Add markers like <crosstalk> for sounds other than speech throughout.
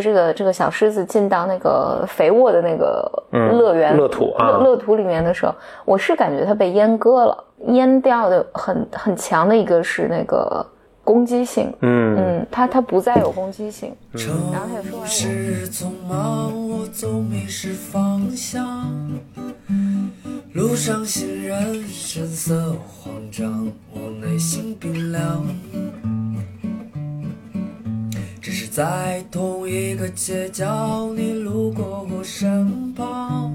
这个这个小狮子进到那个肥沃的那个乐园、乐土啊。乐乐土里面的时候，我是感觉它被阉割了，阉掉的很很强的一个是那个攻击性，嗯。嗯，它它不再有攻击性，然后他也说完是匆忙，我只是在同一个街角，你路过我身旁。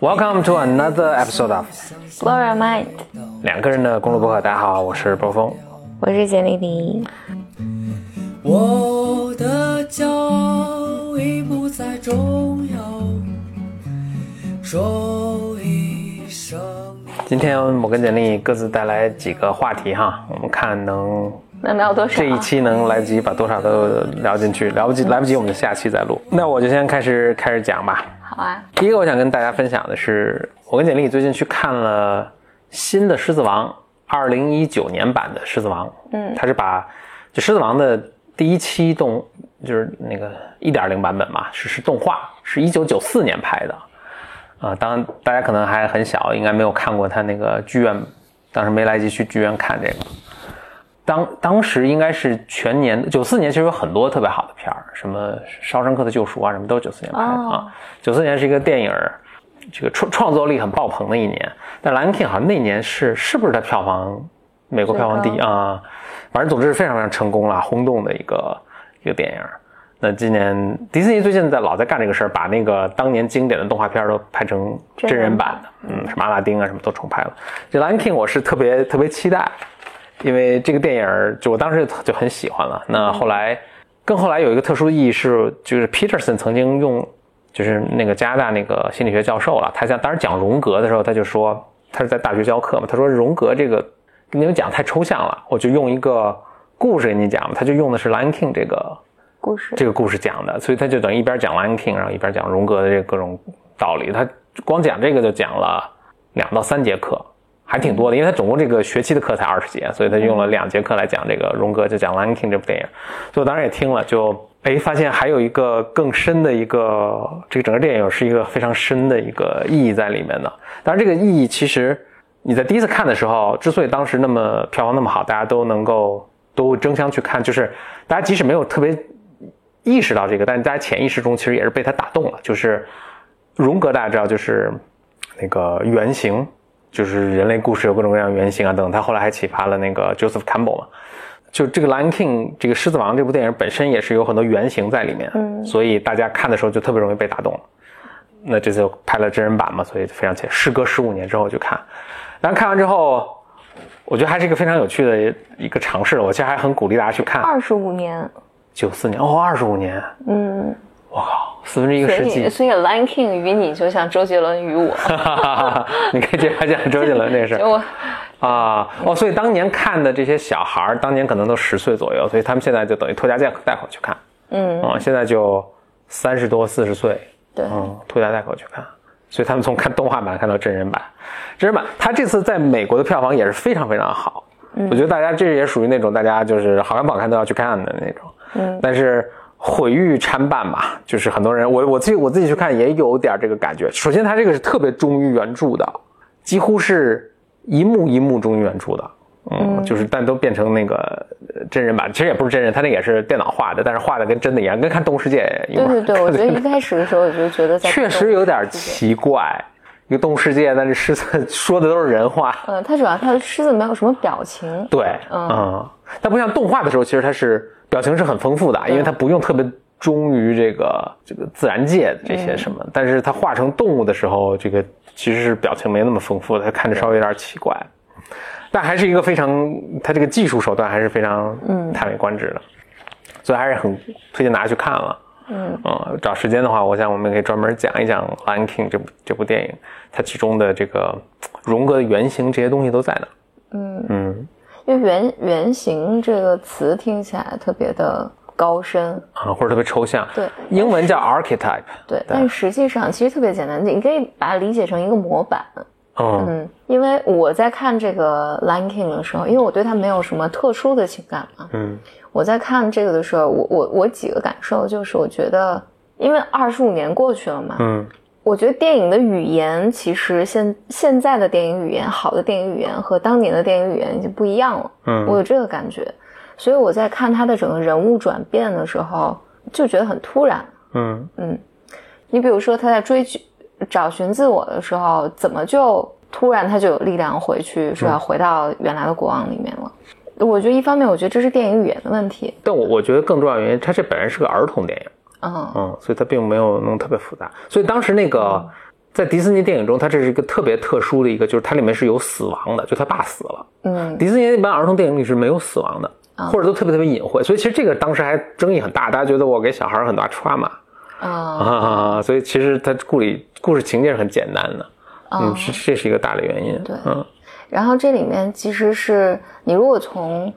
Welcome to another episode of Flora Mind，两个人的公路博客。大家好，我是波峰。我是简丽丽，我的骄傲已不再重要，说一声。今天我跟简历各自带来几个话题哈，我们看能能聊多少？这一期能来得及把多少都聊进去，聊不及来不及我们就下期再录。那我就先开始开始讲吧。好啊，第一个我想跟大家分享的是，我跟简历最近去看了新的《狮子王》，二零一九年版的《狮子王》。嗯，它是把就《狮子王》的第一期动就是那个一点零版本嘛，是是动画，是一九九四年拍的。啊、当然大家可能还很小，应该没有看过他那个剧院，当时没来及去剧院看这个。当当时应该是全年九四年，其实有很多特别好的片儿，什么《肖申克的救赎》啊，什么都是九四年拍的哦啊。九四年是一个电影儿，这个创创作力很爆棚的一年。但《Lion King》好像那年是是不是它票房美国票房第一啊？反正总之是非常非常成功了，轰动的一个一个电影儿。那今年迪士尼最近在老在干这个事儿，把那个当年经典的动画片儿都拍成真人版的，嗯，什么阿拉丁啊什么都重拍了。这《Lion King》我是特别特别期待，因为这个电影就我当时就很喜欢了。那后来更后来有一个特殊的意义是，就是 Peterson 曾经用，就是那个加拿大那个心理学教授了，他讲当时讲荣格的时候，他就说他是在大学教课嘛，他说荣格这个跟你们讲太抽象了，我就用一个故事给你讲嘛，他就用的是《Lion King》这个。故事这个故事讲的，所以他就等于一边讲 Lion King，然后一边讲荣格的这个各种道理。他光讲这个就讲了两到三节课，还挺多的，因为他总共这个学期的课才二十节，所以他用了两节课来讲这个荣格，就讲 Lion King 这部电影。所以我当时也听了，就哎发现还有一个更深的一个，这个整个电影是一个非常深的一个意义在里面的。当然，这个意义其实你在第一次看的时候，之所以当时那么票房那么好，大家都能够都争相去看，就是大家即使没有特别意识到这个，但大家潜意识中其实也是被他打动了。就是荣格大家知道，就是那个原型，就是人类故事有各种各样的原型啊等等。他后来还启发了那个 Joseph Campbell 嘛。就这个《Lion King》这个《狮子王》这部电影本身也是有很多原型在里面，嗯所以大家看的时候就特别容易被打动。那这次拍了真人版嘛，所以非常切。时隔十五年之后去看，然后看完之后，我觉得还是一个非常有趣的一个尝试。我其实还很鼓励大家去看。二十五年，九四年哦，二十五年，嗯，我靠，四分之一个世纪。所以 Lion King 与你就像周杰伦与我，<laughs> 你可以接着讲周杰伦这个事 <laughs> 就我。儿啊哦，所以当年看的这些小孩儿，当年可能都十岁左右，所以他们现在就等于拖家带带口去看，嗯，啊、现在就三十多四十岁，对，嗯，拖家带口去看，所以他们从看动画版看到真人版，真人版他这次在美国的票房也是非常非常好，我觉得大家这也属于那种大家就是好看不好看都要去看的那种，嗯。但是毁誉参半吧，就是很多人我我自己我自己去看也有点这个感觉。首先，它这个是特别忠于原著的，几乎是一幕一幕忠于原著的。嗯，就是但都变成那个呃真人版，其实也不是真人，他那个也是电脑画的，但是画的跟真的一样，跟看《动物世界》一样。对对对，<laughs> 我觉得一开始的时候我就觉得在确实有点奇怪，一个动物世界，但是狮子说的都是人话。嗯，它主要它的狮子没有什么表情，对，嗯，它不像动画的时候，其实它是表情是很丰富的，因为它不用特别忠于这个这个自然界的这些什么，但是它画成动物的时候，这个其实是表情没那么丰富的，它看着稍微有点奇怪，但还是一个非常，它这个技术手段还是非常嗯。叹为观止的，所以还是很推荐大家去看了。嗯。找时间的话，我想我们可以专门讲一讲《Lion King》这部这部电影，它其中的这个荣格的原型这些东西都在哪。嗯，嗯因为原原型这个词听起来特别的高深，啊，或者特别抽象。对英文叫 archetype。对，但实际上其实特别简单，你可以把它理解成一个模板，哦，嗯，因为我在看这个《Lion King》的时候，因为我对它没有什么特殊的情感嘛，嗯我在看这个的时候，我我我几个感受就是，我觉得，因为二十五年过去了嘛，嗯我觉得电影的语言其实现现在的电影语言，好的电影语言和当年的电影语言已经不一样了，嗯我嗯有这个感觉，所以我在看他的整个人物转变的时候，就觉得很突然。嗯嗯，你比如说他在追寻找寻自我的时候，怎么就突然他就有力量回去说要回到原来的国王里面了？我觉得一方面，我觉得这是电影语言的问题，但我我觉得更重要原因，它这本身是个儿童电影，嗯。嗯，所以它并没有弄特别复杂。所以当时那个在迪士尼电影中，它这是一个特别特殊的一个，就是它里面是有死亡的，就他爸死了。嗯。迪士尼一般儿童电影里是没有死亡的，或者都特别特别隐晦，所以其实这个当时还争议很大，大家觉得我给小孩很大 trauma 啊啊，所以其实它故里故事情节是很简单的，嗯，哦是这是一个大的原因，对嗯。然后这里面其实是你如果从，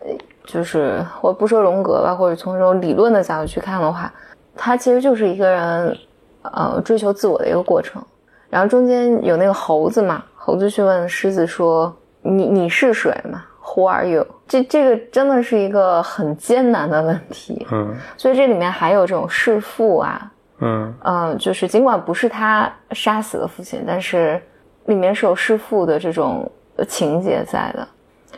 呃，就是我不说荣格吧，或者从这种理论的角度去看的话，它其实就是一个人，呃，追求自我的一个过程。然后中间有那个猴子嘛，猴子去问狮子说：“你你是谁嘛？Who are you？” 这这个真的是一个很艰难的问题。嗯所以这里面还有这种弑父啊，嗯嗯，就是尽管不是他杀死了父亲，但是里面是有弑父的这种呃情节在的。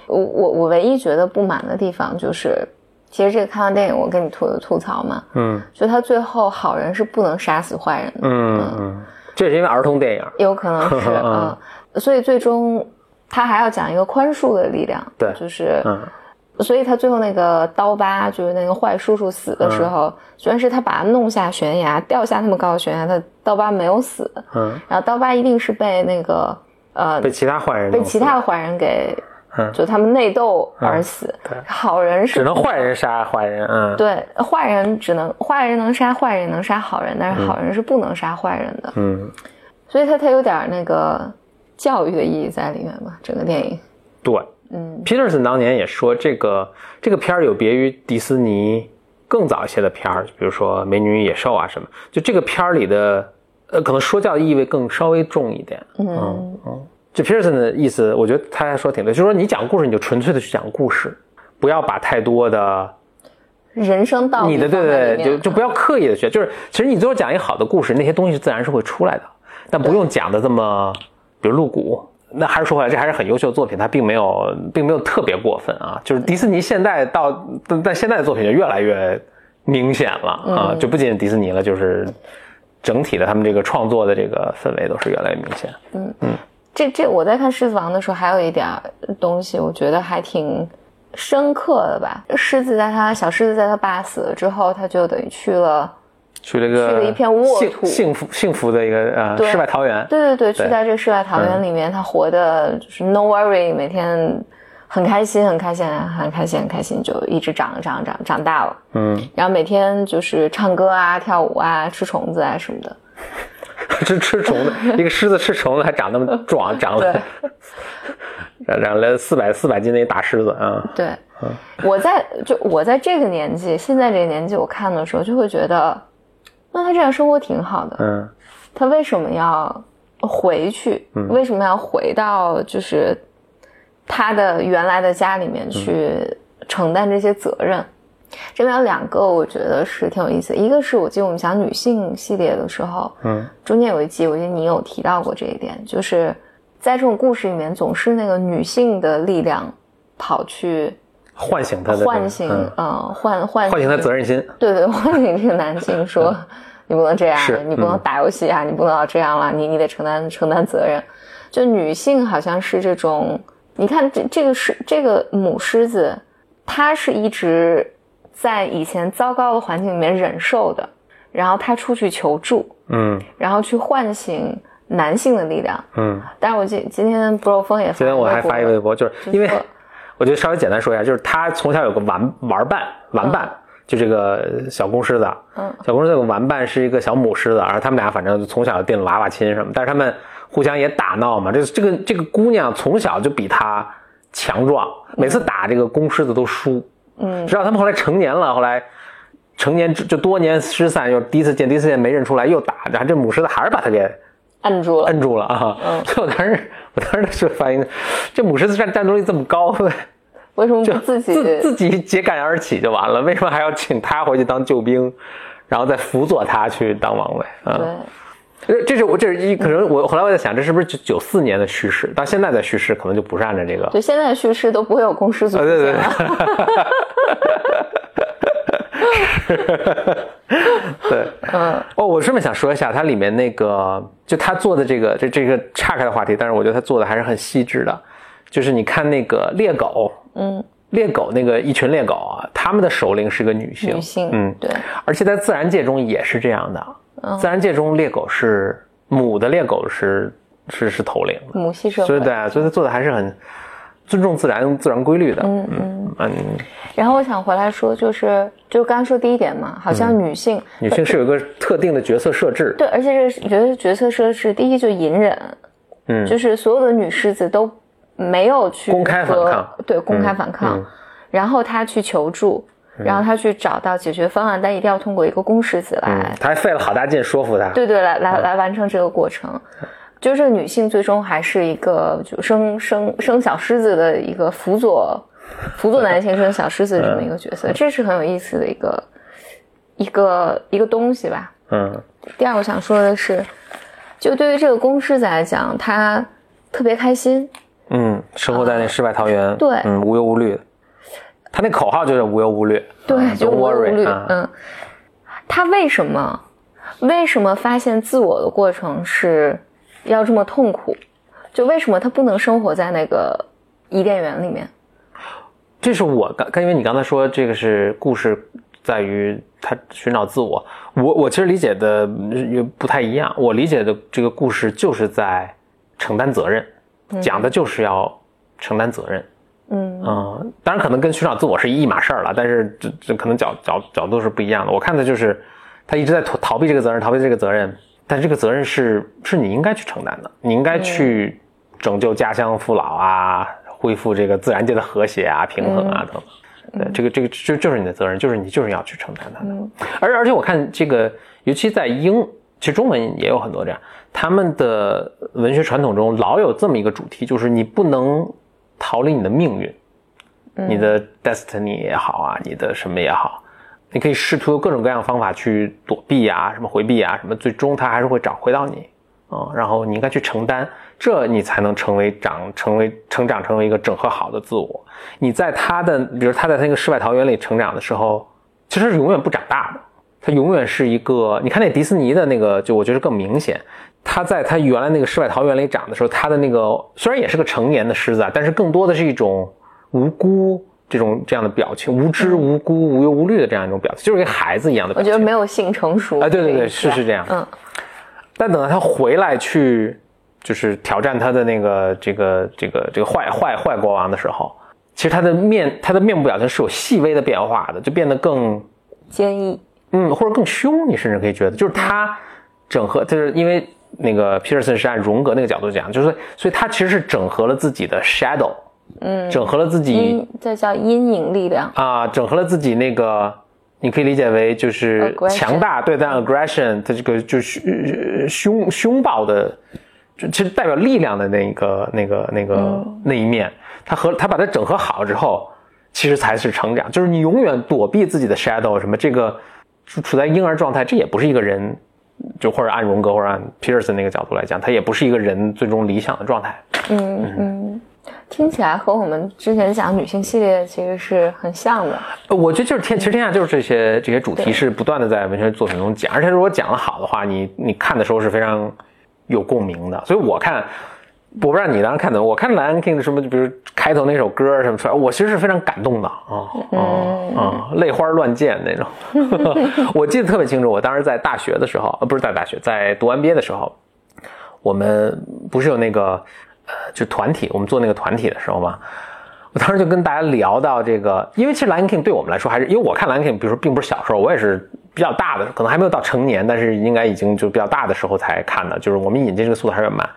我我我唯一觉得不满的地方就是，其实这个看完电影我跟你吐吐槽嘛，嗯。就他最后好人是不能杀死坏人的，嗯嗯，这是因为儿童电影，有可能是 <laughs> 嗯，所以最终他还要讲一个宽恕的力量，对就是嗯。所以他最后那个刀疤，就是那个坏叔叔死的时候，虽然是他把他弄下悬崖，掉下那么高的悬崖，他刀疤没有死，嗯，然后刀疤一定是被那个呃被其他坏人被其他的坏人给，嗯。就他们内斗而死，对。好人是只能坏人杀坏人，嗯，对坏人只能坏人能杀坏人，能杀好人，但是好人是不能杀坏人的，嗯，所以他他有点那个教育的意义在里面吧，整个电影，对。嗯。Peterson 当年也说，这个这个片儿有别于迪士尼更早一些的片儿，比如说《美女与野兽》啊什么，就这个片儿里的呃，可能说教意味更稍微重一点。嗯嗯，就 Peterson 的意思，我觉得他还说挺对，就是说你讲故事，你就纯粹的去讲故事，不要把太多的人生道理你的对对对，就就不要刻意的学，就是其实你最后讲一个好的故事，那些东西自然是会出来的，但不用讲的这么，比如露骨。那还是说回来，这还是很优秀的作品，它并没有并没有特别过分啊。就是迪士尼现在到但但现在的作品就越来越明显了啊，就不仅仅迪士尼了，就是整体的他们这个创作的这个氛围都是越来越明显。这这我在看《狮子王》的时候，还有一点东西，我觉得还挺深刻的吧。狮子在他小狮子在他爸死了之后，他就等于去了，去了一个去了一片沃土幸福幸福的一个呃世外桃源。对对对，去对在这个世外桃源里面，他活的就是 no worry，每天很开心，很开心，很开心，很开心，就一直长长长长大了。嗯，然后每天就是唱歌啊、跳舞啊、吃虫子啊什么的。<laughs> 吃吃虫子，一个狮子吃虫子还长那么 <laughs> 壮，长了 <laughs> 长长了四百四百斤的一大狮子啊。对，我在就我在这个年纪，现在这个年纪，我看的时候就会觉得，那他这样生活挺好的。嗯他为什么要回去？为什么要回到就是他的原来的家里面去承担这些责任？这边有两个，我觉得是挺有意思的。一个是我记得我们讲女性系列的时候，嗯中间有一集，我记得你有提到过这一点，就是在这种故事里面，总是那个女性的力量跑去唤醒他的唤醒，嗯呃，唤唤唤醒他责任心。对对，唤醒这个男性说，你不能这样，你不能打游戏啊，你不能要这样了，你你得承担承担责任。就女性好像是这种，你看这这个狮这个母狮子，它是一直在以前糟糕的环境里面忍受的，然后他出去求助，嗯然后去唤醒男性的力量。嗯，但是我今今天 Bro 峰也今天我还发一个微博，就是因为 <laughs> 我觉得稍微简单说一下，就是他从小有个玩玩伴，玩伴。就这个小公狮子，嗯小公狮子有个玩伴是一个小母狮子，然后他们俩反正就从小就定娃娃亲什么，但是他们互相也打闹嘛。这这个这个姑娘从小就比他强壮，每次打这个公狮子都输。嗯直到他们后来成年了，后来成年就就多年失散，又第一次见，第一次见没认出来，又打，然后这母狮子还是把他给摁住了。摁住了啊！<laughs> 所以我当时我当时的时候发现，这母狮子战战斗力这么高，为什么就不自己？自 <laughs> 自己揭竿而起就完了，为什么还要请他回去当救兵，然后再辅佐他去当王位啊？对，这这是我这是一可能我后来我在想，这是不是九九四年的叙事？到现在的叙事可能就不是按照这个。对，现在的叙事都不会有公狮子啊，出对对。对，<laughs> <laughs> 嗯，哦，我顺便想说一下，它里面那个就他做的这个这这个岔开的话题，但是我觉得他做的还是很细致的。就是你看那个猎狗，嗯，猎狗那个一群猎狗啊，他们的首领是个女性，女性，嗯，对，而且在自然界中也是这样的。嗯。自然界中猎狗是母的猎狗是是是头领的，母系社会。所以对啊，所以他做的还是很尊重自然自然规律的。嗯嗯。嗯，然后我想回来说，就是就刚刚说第一点嘛，好像女性、女性是有一个特定的角色设置。对，而且这个角色角色设置，第一就隐忍，嗯，就是所有的女狮子都没有去公开反抗，对，公开反抗，嗯。然后她去求助，然后他去找到解决方案，但一定要通过一个公狮子来，嗯，他还费了好大劲说服他。对对，来来来完成这个过程。就是女性最终还是一个就生生生小狮子的一个辅佐，<laughs> 辅佐男性生小狮子这么一个角色，这是很有意思的一个一个一个东西吧。嗯第二，我想说的是，就对于这个公狮子来讲，他特别开心，嗯，生活在那世外桃源，对嗯，无忧无虑。他那口号就是无忧无虑，对，嗯就无忧无虑。啊嗯，他为什么为什么发现自我的过程是要这么痛苦？就为什么他不能生活在那个伊甸园里面？这是我刚，刚因为你刚才说这个是故事在于他寻找自我，我我其实理解的也不太一样。我理解的这个故事就是在承担责任，讲的就是要承担责任。嗯嗯，当然可能跟寻找自我是一码事儿了，但是这这可能角角角度是不一样的。我看的就是他一直在逃逃避这个责任，逃避这个责任，但这个责任是是你应该去承担的，你应该去拯救家乡父老啊，恢复这个自然界的和谐啊、平衡啊等等。对，这个这个就就是你的责任，就是你就是要去承担它的。而而且我看这个，尤其在英，其实中文也有很多这样，他们的文学传统中老有这么一个主题，就是你不能逃离你的命运，你的 destiny 也好啊，你的什么也好，你可以试图用各种各样的方法去躲避啊，什么回避啊，什么，最终它还是会找回到你。啊、然后你应该去承担，这你才能成为长，成为成长，成为一个整合好的自我。你在他的，比如他在那个世外桃源里成长的时候，其实是永远不长大的，他永远是一个。你看那迪士尼的那个，就我觉得更明显。他在他原来那个世外桃源里长的时候，他的那个虽然也是个成年的狮子啊，但是更多的是一种无辜这种这样的表情，无知、无辜、无忧无虑的这样一种表情，就是跟孩子一样的表情。我觉得没有性成熟啊对对对是是这样。嗯。但等到他回来去，就是挑战他的那个这个这个这个坏坏坏国王的时候，其实他的面他的面部表情是有细微的变化的，就变得更坚毅，嗯，或者更凶，你甚至可以觉得，就是他整合，就是因为那个 Peterson 是按荣格那个角度讲，就是所以他其实是整合了自己的 shadow，嗯，整合了自己这叫阴影力量。啊，整合了自己那个，你可以理解为就是强大，对，但 aggression 它这个就是呃凶凶暴的，就其实代表力量的那个那个那个、那一面，他和他把它整合好之后，其实才是成长。就是你永远躲避自己的 shadow，什么这个处处在婴儿状态，这也不是一个人，就或者按荣格或者按 Peterson 那个角度来讲，他也不是一个人最终理想的状态。嗯嗯，听起来和我们之前讲女性系列其实是很像的。呃我觉得就是天，其实天下就是这些这些主题是不断的在文学作品中讲，而且如果讲得好的话，你你看的时候是非常有共鸣的。所以我看，我不知道你当时看的，我看《Lion King》的什么，就比如开头那首歌什么出来，我其实是非常感动的啊啊啊，泪花乱溅那种。<laughs> 我记得特别清楚，我当时在大学的时候，呃，不是在大学，在读 MBA 的时候，我们不是有那个呃，就团体，我们做那个团体的时候嘛。我当时就跟大家聊到这个，因为其实《Lion King》对我们来说还是，因为我看《Lion King》，比如说并不是小时候，我也是比较大的，可能还没有到成年，但是应该已经就比较大的时候才看的，就是我们引进这个速度还是很慢。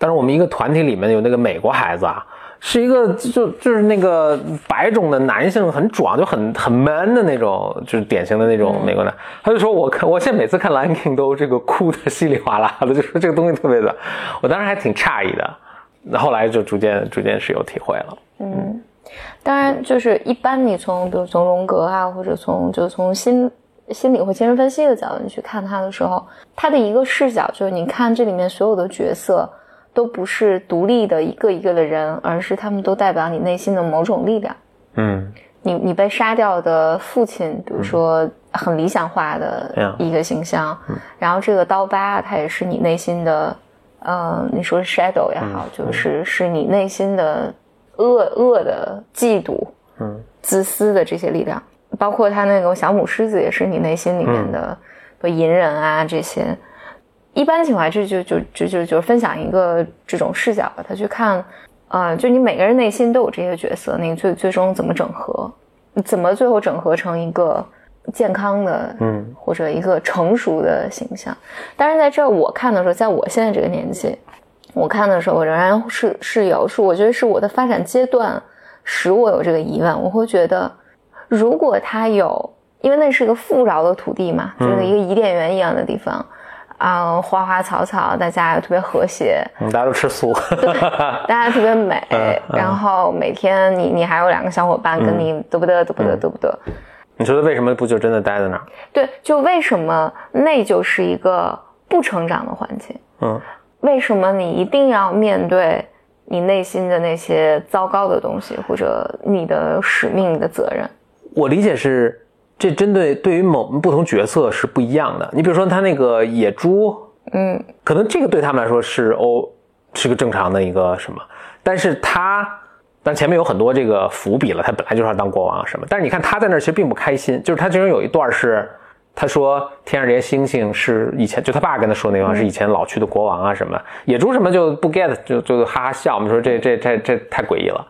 但是我们一个团体里面有那个美国孩子啊，是一个就就是那个白种的男性，很壮，就很很 man 的那种，就是典型的那种美国男。他就说我看我现在每次看《Lion King》都这个哭的稀里哗啦的，就说这个东西特别的，我当时还挺诧异的。那后来就逐渐逐渐是有体会了。嗯，当然就是一般你从比如从荣格啊，或者从就从心心理或精神分析的角度你去看他的时候，他的一个视角就是你看这里面所有的角色。都不是独立的一个一个的人，而是他们都代表你内心的某种力量。嗯，你你被杀掉的父亲，比如说很理想化的一个形象，然后这个刀疤，它也是你内心的，呃，你说 shadow 也好，就是是你内心的恶恶的嫉妒，嗯，自私的这些力量，包括他那个小母狮子，也是你内心里面的，不隐忍啊这些。一般情况下，就就就就就就分享一个这种视角吧，他去看，啊，就你每个人内心都有这些角色，你最最终怎么整合，怎么最后整合成一个健康的，嗯，或者一个成熟的形象。但是在这我看的时候，在我现在这个年纪，我看的时候，我仍然是是有，是我觉得是我的发展阶段使我有这个疑问，我会觉得，如果他有，因为那是一个富饶的土地嘛，就是一个伊甸园一样的地方。啊，花花草草，大家特别和谐，大家都吃素，<laughs> 大家特别美。然后每天你你还有两个小伙伴跟你嘚不嘚嘚不嘚嘚不嘚。你觉得为什么不就真的待在那儿？对，就为什么那就是一个不成长的环境？嗯，为什么你一定要面对你内心的那些糟糕的东西，或者你的使命、你的责任？我理解是。这针对对于某不同角色是不一样的。你比如说他那个野猪，嗯，可能这个对他们来说是哦，是个正常的一个什么，但是他，但前面有很多这个伏笔了。他本来就是要当国王什么，但是你看他在那儿其实并不开心。就是他其中有一段是，他说天上这些星星是以前就他爸跟他说那句话是以前老去的国王啊什么。野猪什么就不 get，就就哈哈笑。我们说这这这这太诡异了，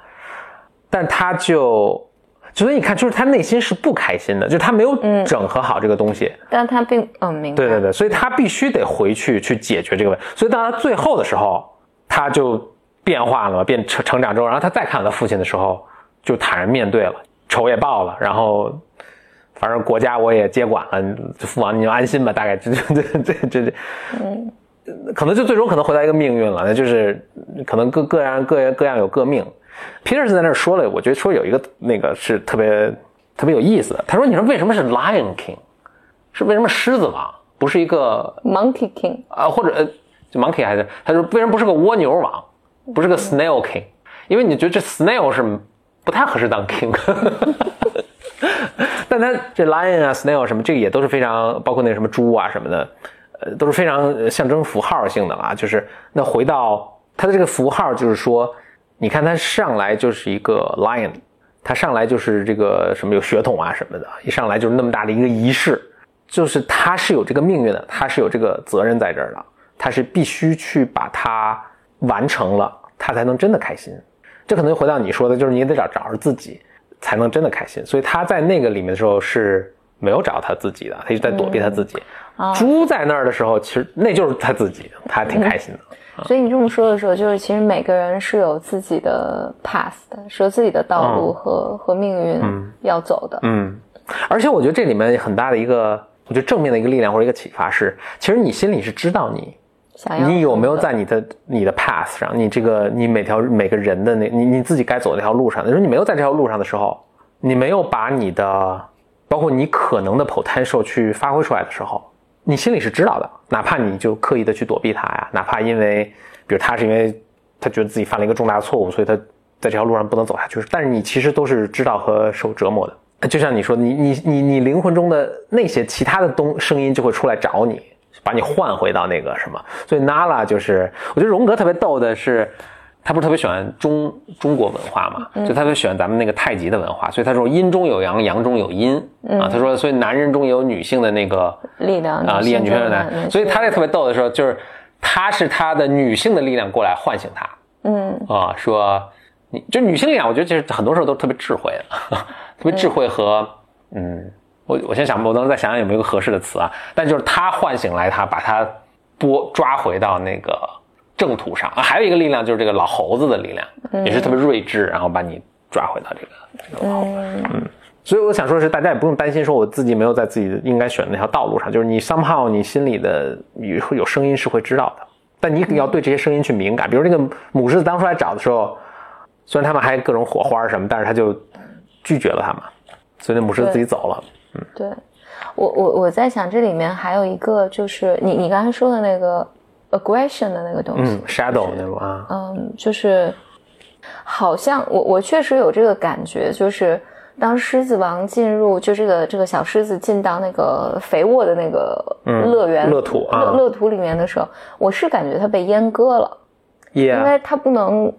但他就。所以你看，就是他内心是不开心的，就是他没有整合好这个东西。但他并嗯明白。对对对，所以他必须得回去去解决这个问题。所以到他最后的时候，他就变化了，变成成长之后，然后他再看到他父亲的时候，就坦然面对了，仇也报了，然后反正国家我也接管了，父王你就安心吧。大概这这这这这，嗯，可能就最终可能回到一个命运了，那就是可能各各样各各样有各命。Peter 是在那儿说了，我觉得说有一个那个是特别特别有意思的。他说：“你说为什么是 Lion King？是为什么狮子王不是一个 Monkey King 啊？或者就 Monkey 还是？他说为什么不是个蜗牛王？不是个 Snail King？因为你觉得这 Snail 是不太合适当 King。<laughs> 但他这 Lion 啊，Snail 什么这个也都是非常，包括那什么猪啊什么的，呃，都是非常象征符号性的啊。就是那回到他的这个符号，就是说。”你看他上来就是一个 lion，他上来就是这个什么有血统啊什么的，一上来就是那么大的一个仪式，就是他是有这个命运的，他是有这个责任在这儿的，他是必须去把它完成了，他才能真的开心。这可能又回到你说的，就是你得找找着自己，才能真的开心。所以他在那个里面的时候是没有找他自己的，他一直在躲避他自己。猪在那儿的时候，其实那就是他自己，他挺开心的。所以你这么说的时候，就是其实每个人是有自己的 path 的，是有自己的道路和和命运要走的。嗯，而且我觉得这里面很大的一个，我觉得正面的一个力量或者一个启发是，其实你心里是知道你，你有没有在你的你的 path 上，你这个你每条每个人的那你你自己该走那条路上，就是你没有在这条路上的时候，你没有把你的包括你可能的 potential 去发挥出来的时候。你心里是知道的，哪怕你就刻意的去躲避他呀，哪怕因为，比如他是因为他觉得自己犯了一个重大错误，所以他在这条路上不能走下去。但是你其实都是知道和受折磨的。就像你说，你你你你灵魂中的那些其他的东声音就会出来找你，把你换回到那个什么。所以 Nala 就是，我觉得荣格特别逗的是。他不是特别喜欢中中国文化嘛？就特别喜欢咱们那个太极的文化，所以他说阴中有阳，阳中有阴啊。他说，所以男人中也有女性的那个力量啊，力量女性的男。所以他这特别逗的时候，就是他是他的女性的力量过来唤醒他。嗯啊，说你就女性力量，我觉得其实很多时候都特别智慧的，<laughs> 特别智慧和嗯，我我先想，我等会再想想有没有一个合适的词啊。但就是他唤醒来他，把他拨抓回到那个。正途上。啊还有一个力量就是这个老猴子的力量，也是特别睿智，然后把你抓回到这个这个老猴。嗯所以我想说的是，大家也不用担心说我自己没有在自己应该选的那条道路上，就是你 somehow 你心里的你会有声音是会知道的，但你要对这些声音去敏感。比如那个母狮子当初来找的时候，虽然他们还各种火花什么，但是他就拒绝了他们，所以那母狮子自己走了。嗯对，我我我在想这里面还有一个就是你你刚才说的那个 aggression 的那个东西，嗯，shadow 那种啊，嗯，就是好像我我确实有这个感觉，就是当狮子王进入，就这个这个小狮子进到那个肥沃的那个乐园、乐土啊乐乐土里面的时候，我是感觉它被阉割了，因为它不能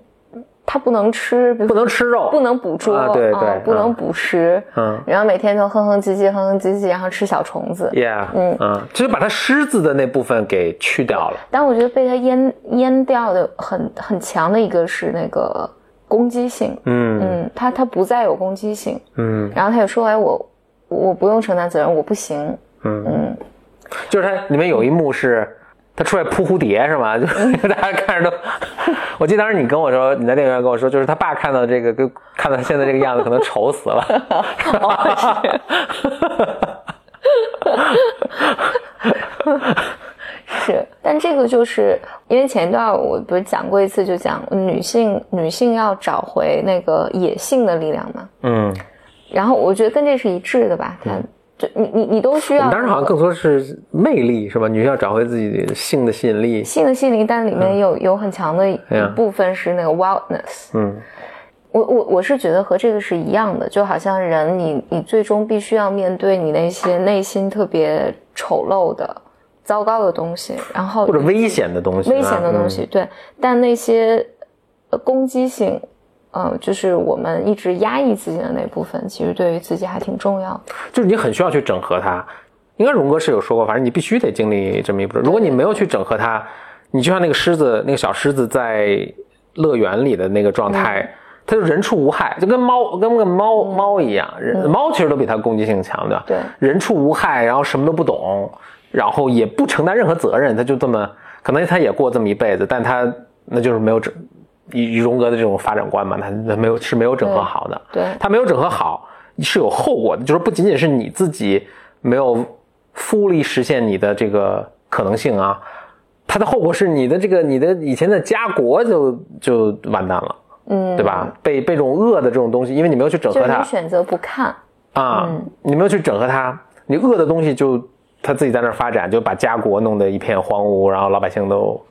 它不能吃，不能吃肉，不能捕捉，啊对对不能捕食，嗯然后每天都哼哼唧唧，哼哼唧唧，然后吃小虫子。，yeah，嗯嗯，就是把它狮子的那部分给去掉了。但我觉得被它阉阉掉的很很强的一个是那个攻击性，嗯嗯，它它不再有攻击性，嗯然后他也说，哎，我我不用承担责任，我不行，嗯嗯，就是它里面有一幕是它出来扑蝴蝶是吗？<laughs> 就是大家看着都，<laughs> 我记得当时你跟我说，你在电影院跟我说，就是他爸看到这个，跟看到他现在这个样子，可能愁死了。<laughs> 是，但这个就是因为前一段我不是讲过一次，就讲女性女性要找回那个野性的力量嘛，嗯，然后我觉得跟这是一致的吧，它就你你你都需要，当时好像更多是魅力是吧？你需要找回自己的性的吸引力。性的吸引力，但里面有有很强的一部分是那个 wildness，嗯我我我是觉得和这个是一样的，就好像人你你最终必须要面对你那些内心特别丑陋的、糟糕的东西，然后或者危险的东西啊，危险的东西，对。但那些呃攻击性，呃，就是我们一直压抑自己的那部分，其实对于自己还挺重要的。嗯，就是你很需要去整合它。应该荣哥是有说过，反正你必须得经历这么一步。如果你没有去整合它，你就像那个狮子，那个小狮子在乐园里的那个状态，它就人畜无害，就跟猫跟个猫猫一样，人猫其实都比它攻击性强，对吧？对人畜无害，然后什么都不懂，然后也不承担任何责任，它就这么，可能它也过这么一辈子，但它那就是没有整以以荣格的这种发展观嘛，它它没有是没有整合好的，对它没有整合好是有后果的，就是不仅仅是你自己没有 fully 实现你的这个可能性啊，它的后果是你的这个你的以前的家国就就完蛋了，嗯，对？吧？被被这种恶的这种东西，因为你没有去整合它是你选择不看，啊，嗯你没有去整合它，你恶的东西就它自己在那儿发展，就把家国弄得一片荒芜，然后老百姓都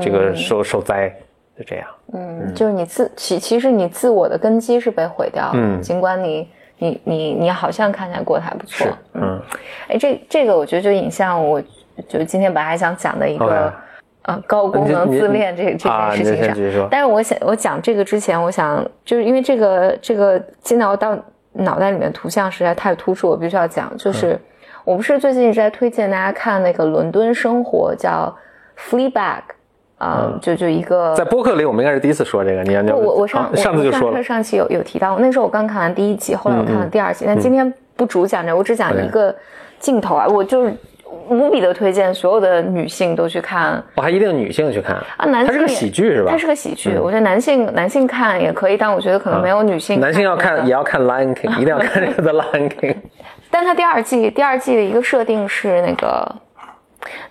这个受受灾，就这样。嗯，就是你自其其实你自我的根基是被毁掉了，嗯。尽管你你你你好像看起来过得还不错，，嗯哎，这这个我觉得就引向我，就今天本来还想讲的一个呃高功能自恋这这件事情上但是我想我讲这个之前，我想就是因为这个这个进到到脑袋里面图像实在太突出，我必须要讲，就是、嗯。我不是最近一直在推荐大家看那个《伦敦生活》，叫《Fleabag》啊、就就一个嗯在播客里我们应该是第一次说这个，你看不，我我上、啊上次就说了上，上期有有提到，那时候我刚看完第一集，后来我看了第二集。但今天不主讲这，我只讲一个镜头啊，我就是无比的推荐所有的女性都去看我还一定女性去看啊，男性它是个喜剧是吧嗯它？是个喜剧，我觉得男性男性看也可以，但我觉得可能没有女性、男性要看也要。看 Lion King，一定要看这个 The Lion King。<laughs> 但它第二季第二季的一个设定是那个，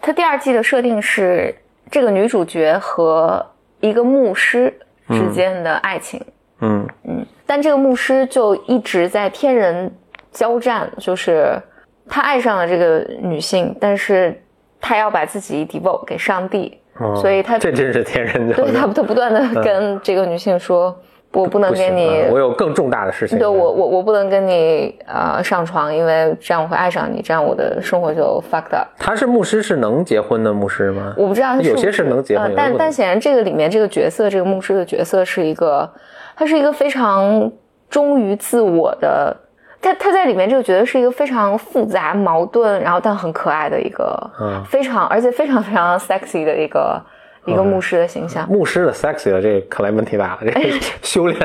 它第二季的设定是这个女主角和一个牧师之间的爱情。嗯嗯但这个牧师就一直在天人交战，就是他爱上了这个女性，但是他要把自己 devote 给上帝，哦所以他这真是天人交战。对他他不断的跟这个女性说，我不能跟你啊，我有更重大的事情。对我我我不能跟你呃上床，因为这样我会爱上你，这样我的生活就 fucked up。他是牧师，是能结婚的牧师吗？我不知道他是不有些是能结婚但但显然这个里面这个角色，这个牧师的角色是一个，他是一个非常忠于自我的，他他在里面这个角色是一个非常复杂矛盾，然后但很可爱的一个，嗯非常而且非常非常 sexy 的一个一个牧师的形象。牧师的 sexy 了，这看来问题大了，这修炼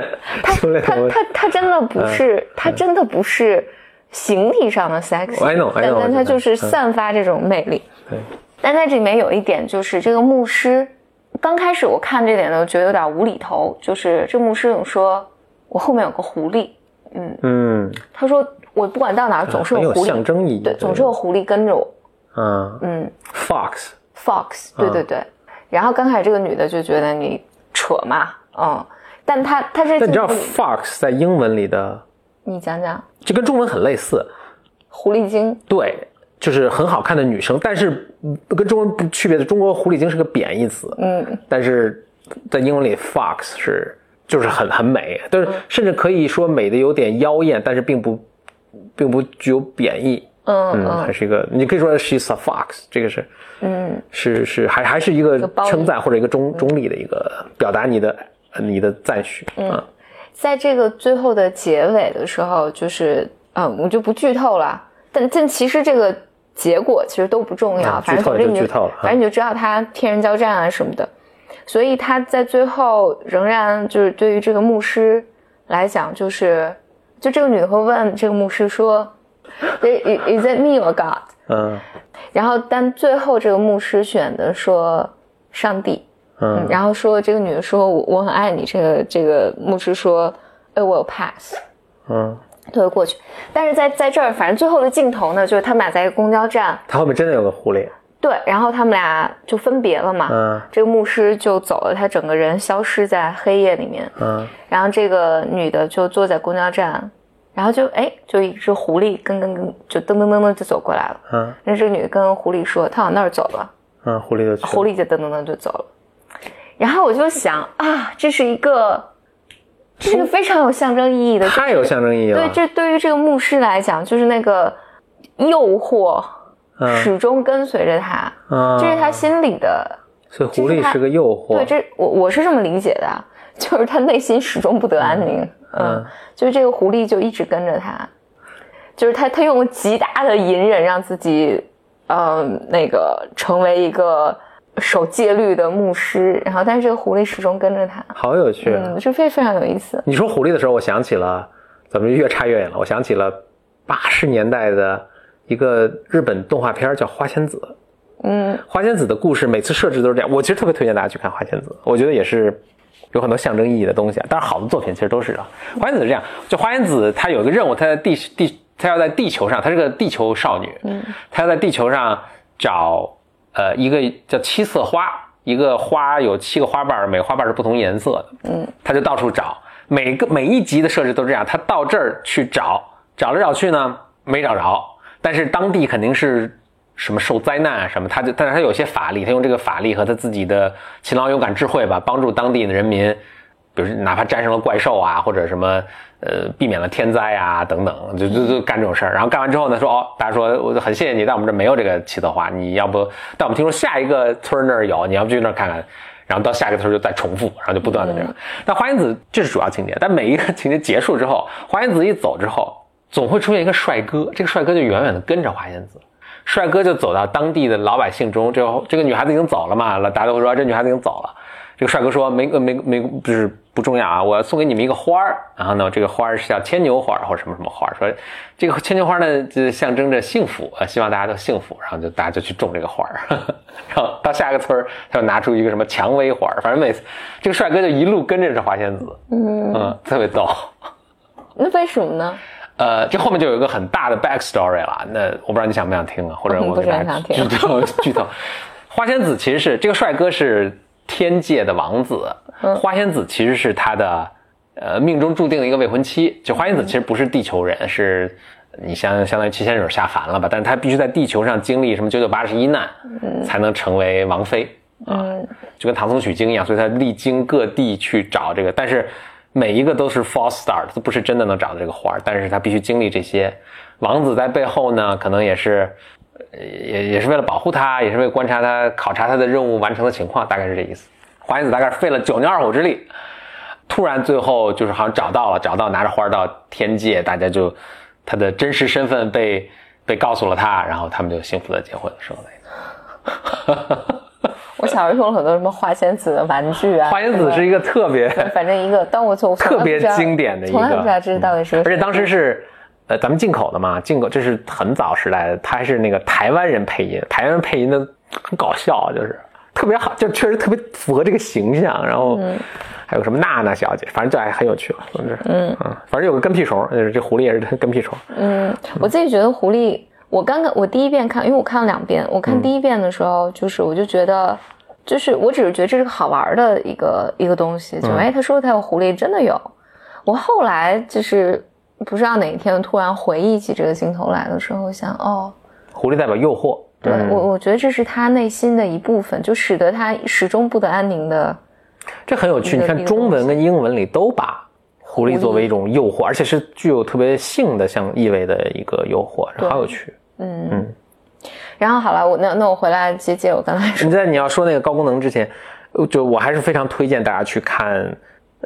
修炼他的问题他他真的不是，他真的不是形体上的 I 但但他就是散发这种魅力。对但在这里面有一点，就是这个牧师刚开始我看这点呢，觉得有点无厘头，就是这牧师总说我后面有个狐狸，嗯，嗯，他说我不管到哪儿总是有有狐狸，象征意义。对，总是有狐狸跟着我，嗯嗯，fox，，fox，对对对。然后刚开始这个女的就觉得你扯嘛，嗯，但她她是但你知道 fox 在英文里的你讲讲。就跟中文很类似，狐狸精，对，就是很好看的女生，但是嗯跟中文不区别的，中国狐狸精是个贬义词，嗯。但是在英文里 fox 是就是很很美，但是嗯。甚至可以说美的有点妖艳，但是并不并不具有贬义，嗯嗯，还嗯是一个你可以说 she's a fox，这个是嗯。是是还还是一个称赞或者一个中中立的一个表达你的你的赞许嗯，在这个最后的结尾的时候，就是嗯，我就不剧透了。但但其实这个结果其实都不重要，反正你就剧透了反正你就知道他天人交战啊什么的。所以他在最后仍然就是对于这个牧师来讲，就是就这个女的会问这个牧师说，Is is it me or God？嗯然后但最后这个牧师选的说上帝，嗯然后说这个女的说我我很爱你，这个这个牧师说，哎，我有 pass，嗯，就会过去。但是在在这儿，反正最后的镜头呢，就是他们俩在一个公交站，他后面真的有个狐狸，对，然后他们俩就分别了嘛。嗯这个牧师就走了，他整个人消失在黑夜里面。嗯然后这个女的就坐在公交站，然后就哎，就一只狐狸跟跟跟就噔噔噔噔就走过来了。嗯然后这个女的跟狐狸说，她往那儿走了。嗯，狐狸就狐狸就噔噔噔就走了。然后我就想啊，这是一个，这是一个非常有象征意义的，太有象征意义了，对，这对于这个牧师来讲，就是那个诱惑嗯始终跟随着他，啊这是他心里的。所以狐狸是个诱惑，对，这我我是这么理解的，就是他内心始终不得安宁。嗯，嗯就是这个狐狸就一直跟着他，就是他他用了极大的隐忍让自己，嗯，那个成为一个守戒律的牧师，然后但是这个狐狸始终跟着他，好有趣。啊嗯，这非非常有意思。你说狐狸的时候，我想起了，咱们越差越远了。我想起了八十年代的一个日本动画片叫《花仙子》。嗯花仙子的故事每次设置都是这样，我其实特别推荐大家去看花仙子，我觉得也是有很多象征意义的东西啊。但是好的作品其实都是这样。花仙子是这样，就花仙子她有一个任务，她在地地她要在地球上，她是个地球少女，嗯，她要在地球上找呃一个叫七色花，一个花有七个花瓣，每个花瓣是不同颜色的，嗯，她就到处找，每个每一集的设置都这样，她到这儿去找，找来找去呢没找着，但是当地肯定是。什么受灾难啊什么，他就但是他有些法力，他用这个法力和他自己的勤劳勇敢智慧吧，帮助当地的人民，比如哪怕战胜了怪兽啊，或者什么呃避免了天灾啊等等，就就就干这种事儿。然后干完之后呢，说哦，大家说我很谢谢你，但我们这没有这个七色花，你要不？但我们听说下一个村儿那儿有，你要不去那儿看看？然后到下一个村儿就再重复，然后就不断的这样。但花仙子这是主要情节，但每一个情节结束之后，花仙子一走之后，总会出现一个帅哥，这个帅哥就远远的跟着花仙子。帅哥就走到当地的老百姓中，这这个女孩子已经走了嘛，大家都会说这女孩子已经走了。这个帅哥说没没没就是不重要啊，我要送给你们一个花儿，然后呢，这个花儿是叫牵牛花或者什么什么花儿，说这个牵牛花呢就象征着幸福，啊，希望大家都幸福，然后就大家就去种这个花儿，<laughs> 然后到下一个村儿，他又拿出一个什么蔷薇花儿，反正每次这个帅哥就一路跟着这花仙子，嗯，嗯，特别逗。那为什么呢？呃，这后面就有一个很大的 backstory 了。那我不知道你想不想听啊，或者我给大家剧透 <laughs> 剧透。花仙子其实是这个帅哥是天界的王子，嗯花仙子其实是他的呃命中注定的一个未婚妻。就花仙子其实不是地球人，是你相相当于七仙女下凡了吧？但是她必须在地球上经历什么九九八十一难，才能成为王妃啊，嗯就跟唐僧取经一样，所以他历经各地去找这个，但是。每一个都是 false start，都不是真的能找到这个花儿，但是他必须经历这些。王子在背后呢，可能也是，也也是为了保护他，也是为了观察他、考察他的任务完成的情况，大概是这意思。花仙子大概费了九牛二虎之力，突然最后就是好像找到了，找到拿着花儿到天界，大家就他的真实身份被被告诉了他，然后他们就幸福的结婚了，生了一个。<laughs> 我小时候用了很多什么花仙子的玩具啊，花仙子是一个特别反正一个，但我从特别经典的一个，从来不知道这到底是个，而且当时是，呃，咱们进口的嘛，进口这是很早时代的，它还是那个台湾人配音，台湾人配音的很搞笑，就是特别好，就确实特别符合这个形象。然后还有什么娜娜小姐，反正就还很有趣了，总之，嗯嗯，反正有个跟屁虫，就是这狐狸也是跟屁虫。嗯，我自己觉得狐狸，我刚刚我第一遍看，因为我看了两遍，我看第一遍的时候，就是我就觉得，就是我只是觉得这是个好玩的一个一个东西，就哎，他说他有狐狸，真的有。我后来就是不知道哪一天突然回忆起这个镜头来的时候，想哦，狐狸代表诱惑，对我我觉得这是他内心的一部分，就使得他始终不得安宁的。这很有趣，你看中文跟英文里都把狐狸作为一种诱惑，而且是具有特别性的像意味的一个诱惑，好有趣。嗯嗯。然后好了，我那那我回来接接我刚才说。你在你要说那个高功能之前，就我还是非常推荐大家去看《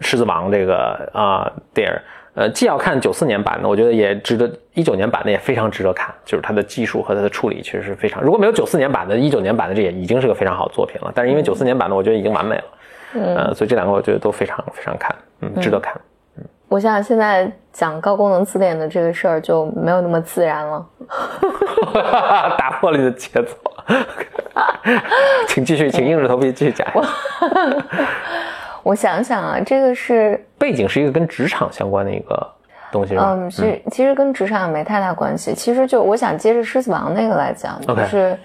狮子王》这个啊电影。呃，既要看九四年版的，我觉得也值得；一九年版的也非常值得看，就是它的技术和它的处理确实是非常。如果没有九四年版的，一九年版的这也已经是个非常好的作品了。但是因为九四年版的，我觉得已经完美了。嗯，所以这两个我觉得都非常非常看，嗯，值得看。嗯，我想现在讲高功能词典的这个事儿就没有那么自然了，<laughs> 打破了你的节奏。<laughs> 请继续，请硬着头皮继续讲。<laughs> 我想想啊，这个是背景是一个跟职场相关的一个东西，嗯，其其实跟职场没太大关系。其实就我想接着狮子王那个来讲，就是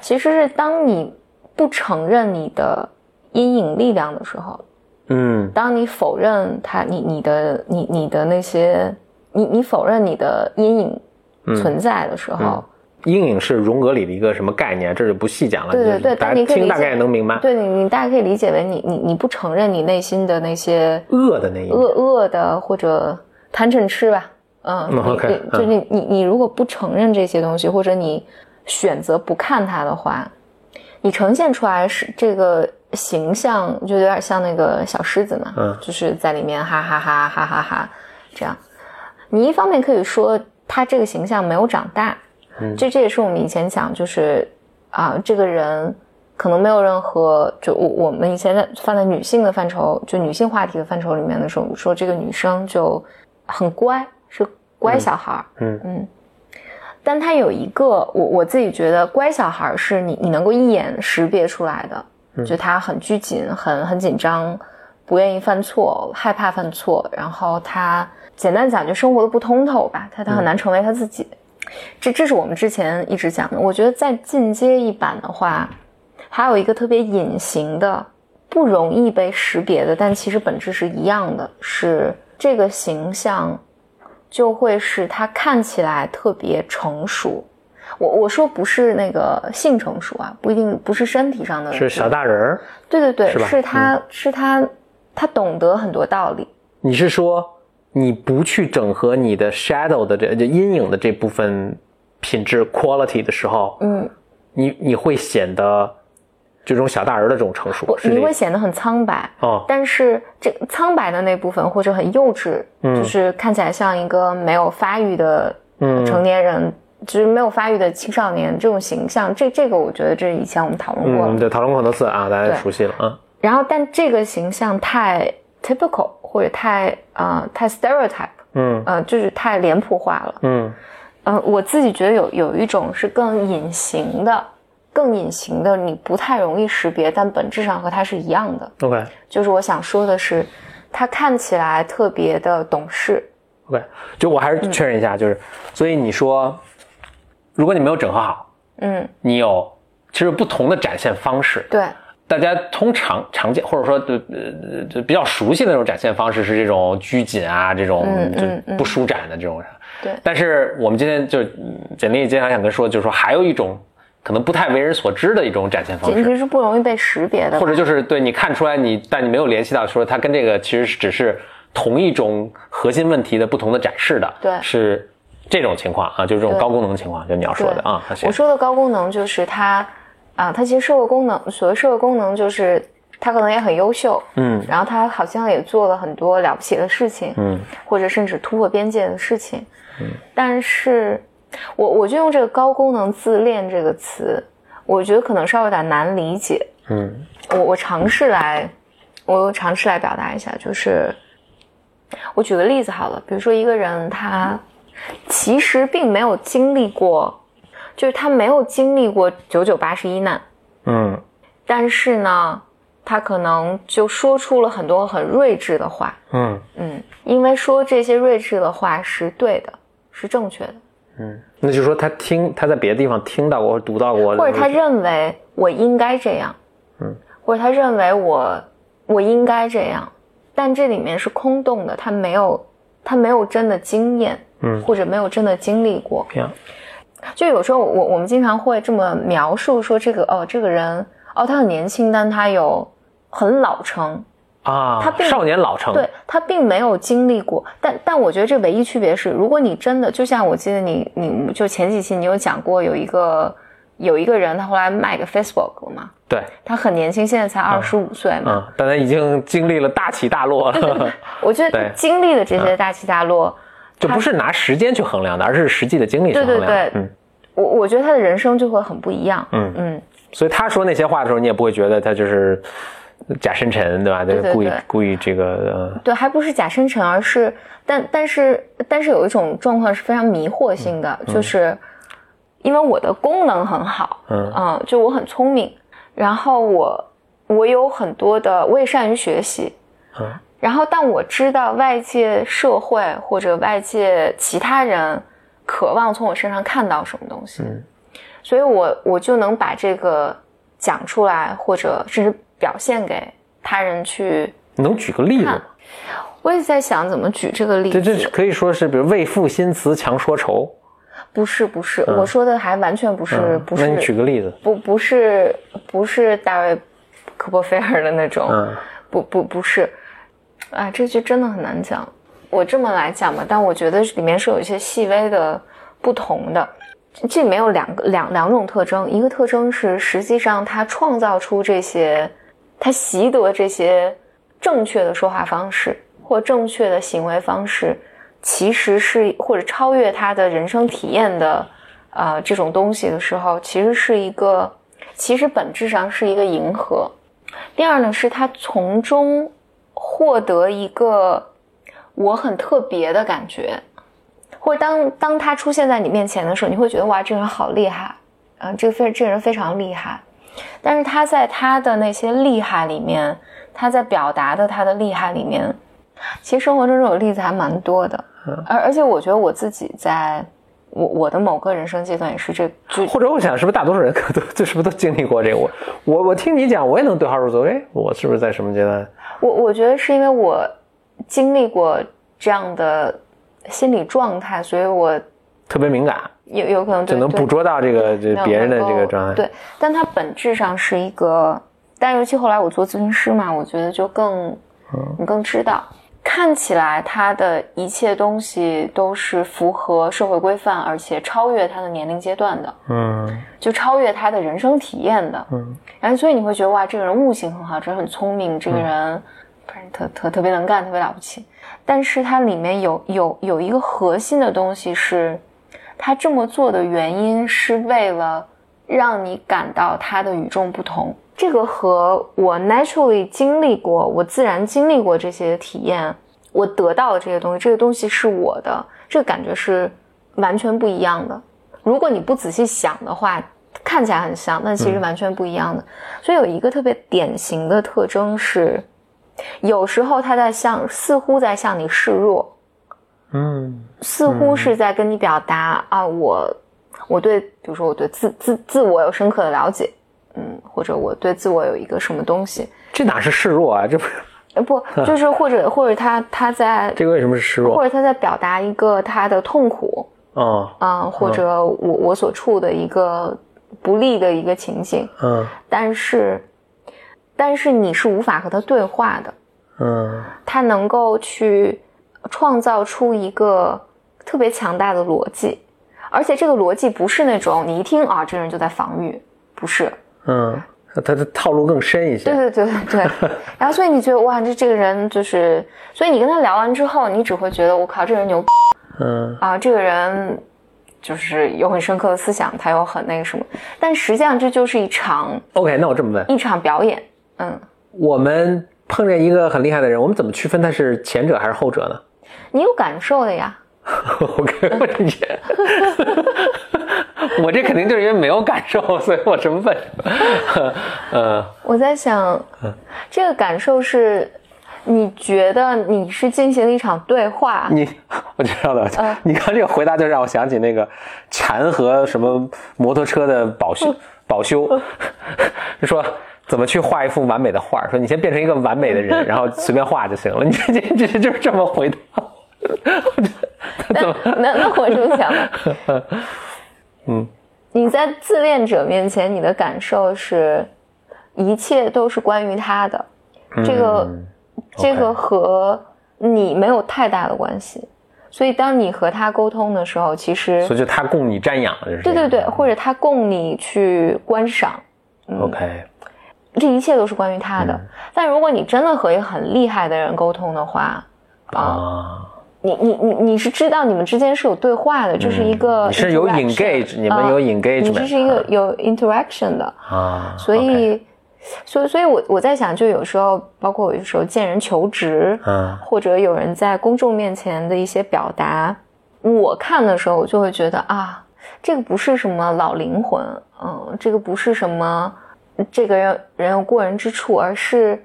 其实是当你不承认你的。阴影力量的时候，嗯，当你否认他，你你的你你的那些，你你否认你的阴影存在的时候，阴影是荣格里的一个什么概念？这就不细讲了。对对对，大家听大概也能明白。对你你大家可以理解为你你你不承认你内心的那些恶的那一恶恶的或者贪嗔痴吧，嗯，OK，就你你你如果不承认这些东西，或者你选择不看它的话，你呈现出来是这个。形象就有点像那个小狮子嘛，嗯，就是在里面哈哈哈哈哈哈这样。你一方面可以说他这个形象没有长大，嗯，这这也是我们以前讲，就是啊，这个人可能没有任何，就我我们以前在放在女性的范畴，就女性话题的范畴里面的时候，说这个女生就很乖，是乖小孩，嗯嗯。但他有一个，我我自己觉得乖小孩是你你能够一眼识别出来的。就他很拘谨，很很紧张，不愿意犯错，害怕犯错。然后他简单讲，就生活的不通透吧。他他很难成为他自己。这这是我们之前一直讲的。我觉得再进阶一版的话，还有一个特别隐形的、不容易被识别的，但其实本质是一样的，是这个形象就会使他看起来特别成熟。我我说不是那个性成熟啊，不一定不是身体上的，是小大人儿。对对对，是他是他他懂得很多道理。你是说你不去整合你的 shadow 的这这阴影的这部分品质 quality 的时候，嗯，你你会显得这种小大人的这种成熟，你会显得很苍白。哦。但是这苍白的那部分或者很幼稚，就是看起来像一个没有发育的成年人。就是没有发育的青少年这种形象，这这个我觉得这以前我们讨论过，嗯，对，讨论过很多次啊，大家熟悉了啊。然后，但这个形象太 typical 或者太啊太 stereotype，嗯，呃，就是太脸谱化了，嗯，呃，我自己觉得有有一种是更隐形的，更隐形的，你不太容易识别，但本质上和他是一样的。OK，就是我想说的是，他看起来特别的懂事。OK，就我还是确认一下，就是，所以你说。如果你没有整合好，嗯，你有其实不同的展现方式。对，大家通常常见或者说呃就比较熟悉的那种展现方式是这种拘谨啊，这种就不舒展的这种。对。但是我们今天就简历经常想跟说，就是说还有一种可能不太为人所知的一种展现方式，其实是不容易被识别的，或者就是对你看出来你，但你没有联系到说它跟这个其实只是同一种核心问题的不同的展示的。对。是。这种情况啊，就是这种高功能情况，就你要说的啊。我说的高功能就是它，啊，它其实社会功能，所谓社会功能就是它可能也很优秀，嗯，然后它好像也做了很多了不起的事情，嗯，或者甚至突破边界的事情，嗯。但是，我我就用这个高功能自恋这个词，我觉得可能稍微有点难理解，嗯。我我尝试来，我尝试来表达一下，就是我举个例子好了，比如说一个人他。其实并没有经历过，就是他没有经历过九九八十一难，嗯，但是呢，他可能就说出了很多很睿智的话。嗯嗯，因为说这些睿智的话是对的，是正确的，嗯，那就是说他听他在别的地方听到过读到过，或者他认为我应该这样，嗯，或者他认为我我应该这样，但这里面是空洞的，他没有他没有真的经验，嗯。或者没有真的经历过。就有时候我我们经常会这么描述说这个哦这个人哦他很年轻，但他有很老成，啊，他并少年老成，对他并没有经历过，但但我觉得这唯一区别是，如果你真的就像我记得你你就前几期你有讲过有一个有一个人他后来卖给 Facebook 了嘛，对，他很年轻，现在才二十五岁嘛，嗯，但他已经经历了大起大落了，<laughs> 我觉得他经历的这些大起大落，就不是拿时间去衡量的，而是实际的经历去对对衡量的。对嗯。我我觉得他的人生就会很不一样，嗯嗯，所以他说那些话的时候，你也不会觉得他就是假深沉，对吧？对对故意故意这个，对，还不是假深沉，而是但但是但是有一种状况是非常迷惑性的，就是因为我的功能很好，嗯就我很聪明，然后我我有很多的，我也善于学习，嗯。然后但我知道外界社会或者外界其他人渴望从我身上看到什么东西，嗯。所以我我就能把这个讲出来，或者甚至表现给他人去。能举个例子吗？我也在想怎么举这个例子，这这可以说是，比如为赋新词强说愁，不是不是，我说的还完全不是、嗯不那你举个例子，不不是不是大卫科波菲尔的那种，嗯不不不是，啊，这句真的很难讲。我这么来讲吧，但我觉得里面是有一些细微的不同的。这里面有两个两两种特征，一个特征是实际上他创造出这些，他习得这些正确的说话方式或正确的行为方式，其实是或者超越他的人生体验的呃这种东西的时候，其实是一个，其实本质上是一个迎合。第二呢，是他从中获得一个我很特别的感觉，或者当当他出现在你面前的时候，你会觉得哇，这个人好厉害，啊、这个非这个人非常厉害。但是他在他的那些厉害里面，他在表达的他的厉害里面，其实生活中这种例子还蛮多的。而而且我觉得我自己在我我的某个人生阶段也是这就或者我想，是不是大多数人可都就是不是都经历过这个？我我我听你讲，我也能对号入座。哎，我是不是在什么阶段？我我觉得是因为我经历过这样的心理状态，所以我特别敏感，有有可能就能捕捉到这个这别人的这个状态。对，但它本质上是一个，但尤其后来我做咨询师嘛，我觉得就更，嗯你更知道，看起来他的一切东西都是符合社会规范，而且超越他的年龄阶段的，嗯就超越他的人生体验的。嗯然后所以你会觉得哇，这个人悟性很好，这个人很聪明，这个人反正特特特别能干，特别了不起。但是它里面有有有一个核心的东西是，他这么做的原因是为了让你感到他的与众不同。这个和我 naturally 经历过，我自然经历过这些体验，我得到的这些东西，这个东西是我的，这个感觉是完全不一样的。如果你不仔细想的话，看起来很像，但其实完全不一样的。所以有一个特别典型的特征是，有时候他在向，似乎在向你示弱，嗯。似乎是在跟你表达、啊，我我对，比如说我对自自自我有深刻的了解，嗯，或者我对自我有一个什么东西，这哪是示弱啊？这不是呃，不，<laughs> 就是或者或者他他在，这个为什么是示弱？或者他在表达一个他的痛苦，嗯啊、或者我我所处的一个不利的一个情景，嗯。但是，但是你是无法和他对话的，嗯。他能够去创造出一个特别强大的逻辑，而且这个逻辑不是那种你一听啊，这人就在防御，不是，嗯，他的套路更深一些。对对对对。对，<laughs> 然后所以你觉得哇，这这个人就是，所以你跟他聊完之后，你只会觉得我靠，这人牛嗯。啊，这个人就是有很深刻的思想，他有很那个什么，但实际上这就是一场，OK，那我这么问，一场表演，嗯，我们碰见一个很厉害的人，我们怎么区分他是前者还是后者呢？你有感受的呀，<laughs> 我跟我理解，<laughs> 我这肯定就是因为没有感受，所以我什么问。<laughs> 呃，我在想，这个感受是，你觉得你是进行了一场对话，你我知道了，嗯你刚这个回答就让我想起那个禅和什么摩托车的保修保修，就说怎么去画一幅完美的画，说你先变成一个完美的人，然后随便画就行了。你这这这就是这么回答。<laughs> 那那那我这么想的，<laughs> 嗯，你在自恋者面前，你的感受是，一切都是关于他的，这个、嗯这个和你没有太大的关系，所以当你和他沟通的时候，其实所以就他供你瞻仰，就是对对对，或者他供你去观赏，OK，这一切都是关于他的。嗯。但如果你真的和一个很厉害的人沟通的话，啊、啊，你你你你是知道你们之间是有对话的，这是一个是有 engage，你们有啊 engagement，你这是一个有 interaction 的，啊，所以，所以，所以我我在想，就有时候，包括我有时候见人求职，嗯或者有人在公众面前的一些表达，我看的时候，我就会觉得啊，这个不是什么老灵魂，嗯，这个不是什么这个人人有过人之处，而是。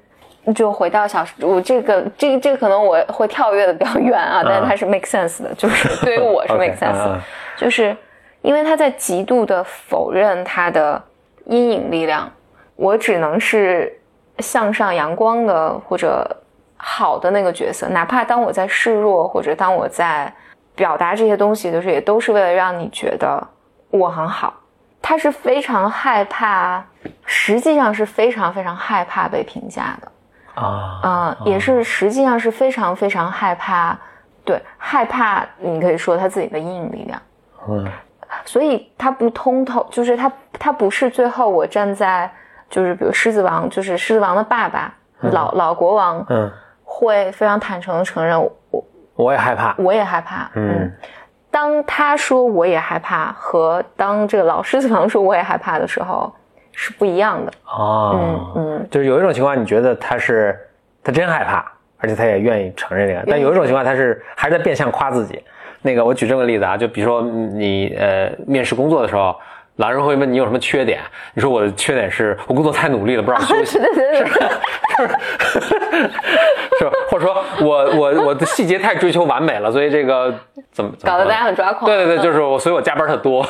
就回到小时，我这个这个这个可能我会跳跃的比较远啊，但是它是 make sense 的，就是 <laughs> 对于我是 make sense 就是因为他在极度的否认他的阴影力量，我只能是向上阳光的或者好的那个角色，哪怕当我在示弱或者当我在表达这些东西的时候，也都是为了让你觉得我很好。他是非常害怕，实际上是非常非常害怕被评价的。啊啊、也是实际上是非常非常害怕，对，害怕你可以说他自己的阴影力量，嗯。所以他不通透，就是他他不是最后我站在就是比如狮子王，就是狮子王的爸爸、老。老国王嗯，会非常坦诚的承认我。我也害怕，我也害怕，嗯。当他说我也害怕和当这个老狮子王说我也害怕的时候是不一样的，哦，嗯嗯，就是有一种情况，你觉得他是他真害怕，而且他也愿意承认这个，但有一种情况，他是还是在变相夸自己。那个我举这么个例子啊，就比如说嗯你呃面试工作的时候，老人会问你有什么缺点，你说我的缺点是我工作太努力了，不知道休息，对对对对，<laughs> <laughs> 是吧？或者说我我我的细节太追求完美了，所以这个怎么搞得大家很抓狂。对对对，就是我，所以我加班特多，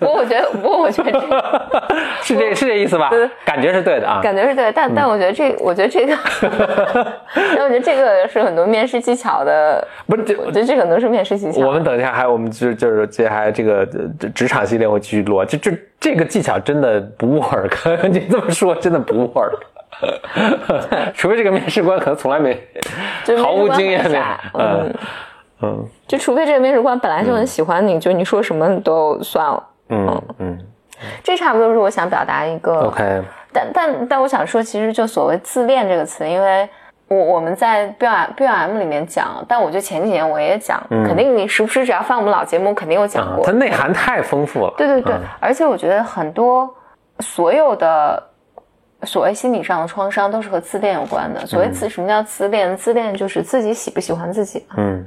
不过我觉得，不过我觉得这个。<laughs> 是这是这意思吧对？感觉是对的啊。感觉是对，但但我觉得这，我觉得这个，但我觉得这个是很多面试技巧的，不是这我觉得这可能是面试技巧。我们等一下还有我们就就是接下来这个呃职场系列会继续录，就就这个技巧真的不 work，<laughs> 你这么说真的不 work，<laughs> 除非这个面试官可能从来没 <laughs> 毫无经验面试那官很傻嗯嗯。就除非这个面试官本来就很喜欢你，就你说什么都算了。嗯嗯。这差不多是我想表达一个。，OK，但但但我想说，其实就所谓自恋这个词，因为我我们在 B M B M 里面讲，但我觉得前几年我也讲，肯定你时不时只要翻我们老节目，肯定有讲过。它内涵太丰富了。对对对，嗯而且我觉得很多所有的所谓心理上的创伤都是和自恋有关的。所谓自、什么叫自恋？自恋就是自己喜不喜欢自己。嗯，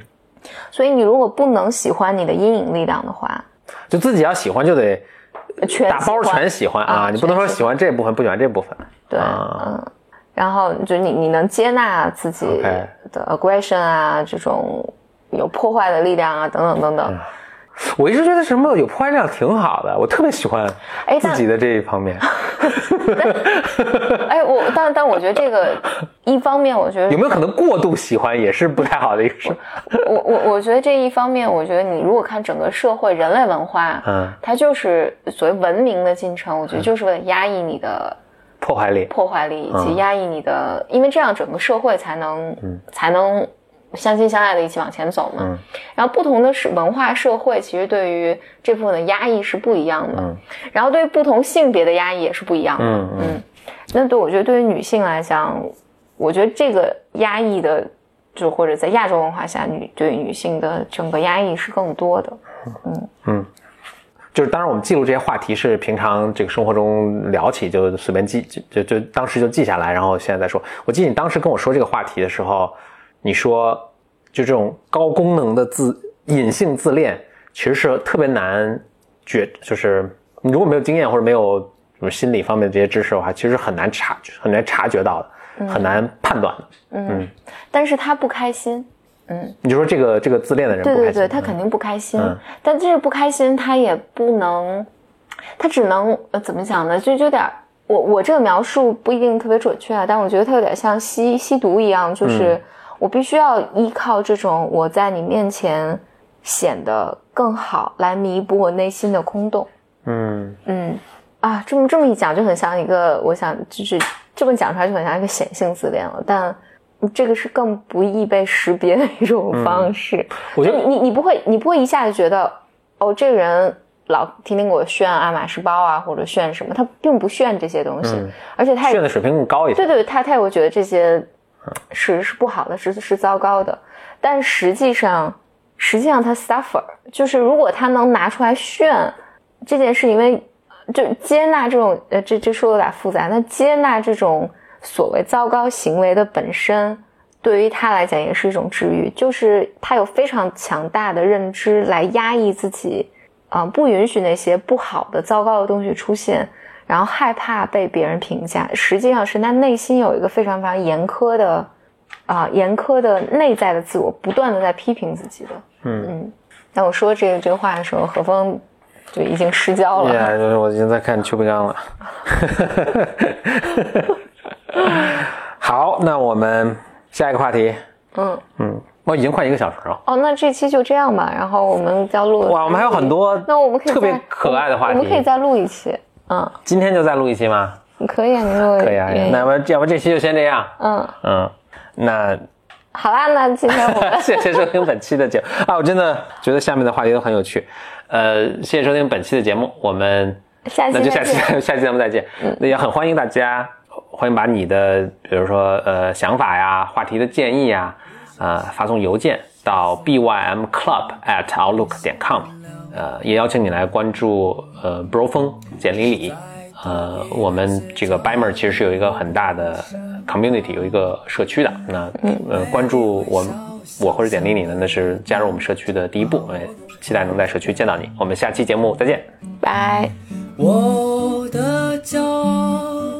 所以你如果不能喜欢你的阴影力量的话，就自己要喜欢就得全打包全喜欢啊，啊你不能说喜喜欢这部分不喜欢这部分。对，啊嗯，然后就你你能接纳自己的 aggression 啊，这种有破坏的力量啊，等等等等。我一直觉得什么有破坏力量挺好的，我特别喜欢哎自己的这一方面。<laughs> 哎，我但但我觉得这个 <laughs> 一方面，我觉得有没有可能过度喜欢也是不太好的一个事？我我我觉得这一方面，我觉得你如果看整个社会人类文化，嗯，它就是所谓文明的进程，我觉得就是为了压抑你的破坏力。破坏力，以及嗯。压抑你的，因为这样整个社会才能、才能相亲相爱的一起往前走嘛。嗯。然后不同的是文化社会，其实对于这部分的压抑是不一样的，嗯。然后对于不同性别的压抑也是不一样的。嗯嗯。那对我觉得对于女性来讲，我觉得这个压抑的，就或者在亚洲文化下，女对于女性的整个压抑是更多的。就是当然我们记录这些话题是平常这个生活中聊起就随便记，就就就当时就记下来，然后现在再说。我记得你当时跟我说这个话题的时候，你说就这种高功能的自隐性自恋，其实是特别难觉，就是你如果没有经验或者没有什么心理方面的这些知识的话，其实很难察很难察觉到的，很难判断的。嗯，但是他不开心，你就说这个这个自恋的人对对对，他肯定不开心。嗯但这个不开心，他也不能，他只能呃怎么讲呢？就就有点，我我这个描述不一定特别准确啊，但我觉得他有点像吸吸毒一样，就是我必须要依靠这种我在你面前显得更好来弥补我内心的空洞。嗯嗯啊，这么这么一讲，就很像一个，我想就是这么讲出来就很像一个显性自恋了，但这个是更不易被识别的一种方式。嗯我觉得就你你不会你不会一下子觉得哦，这个人老天天给我炫爱马仕包啊，或者炫什么，他并不炫这些东西，嗯而且他也炫的水平更高一些。对对，他他也会觉得这些是是不好的，是是糟糕的。但实际上，实际上他 suffer，就是如果他能拿出来炫这件事，因为就接纳这种呃，这这说的有点复杂。那接纳这种所谓糟糕行为的本身，对于他来讲也是一种治愈，就是他有非常强大的认知来压抑自己，啊、不允许那些不好的、糟糕的东西出现。然后害怕被别人评价，实际上是他内心有一个非常非常严苛的，啊、严苛的内在的自我，不断的在批评自己的。嗯嗯。当我说这个这个话的时候，何峰就已经失焦了。呀，就是我已经在看邱培刚了。<laughs> 好，那我们下一个话题。嗯，嗯，我已经快一个小时了。哦，那这期就这样吧。然后我们要录。哇，我们还有很多那我们可以特别可爱的话题。我们可以再录一期。嗯，今天就再录一期吗？可以啊，你如果可以啊，那么要不这期就先这样。嗯，嗯，那好啦，那今天我们 <laughs> 谢谢收听本期的节目啊！我真的觉得下面的话题都很有趣。呃，谢谢收听本期的节目，我们下期那就下期。下期节目再见。那也很欢迎大家，欢迎把你的比如说呃想法呀、话题的建议呀，呃发送邮件到 bym club at outlook 点 com，呃也邀请你来关注呃 bro 风简历里。呃，我们这个 Bimer 其实是有一个很大的 community，有一个社区的。那呃，关注我我或者简历里呢，那是加入我们社区的第一步。哎，期待能在社区见到你。我们下期节目再见。拜。我的骄傲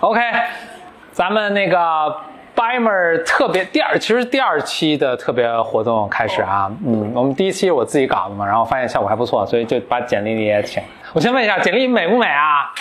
OK，咱们那个 Bimer 特别第二，其实第二期的特别活动开始啊。嗯，我们第一期我自己搞的嘛，然后发现效果还不错，所以就把简历也请。我先问一下，简历美不美啊？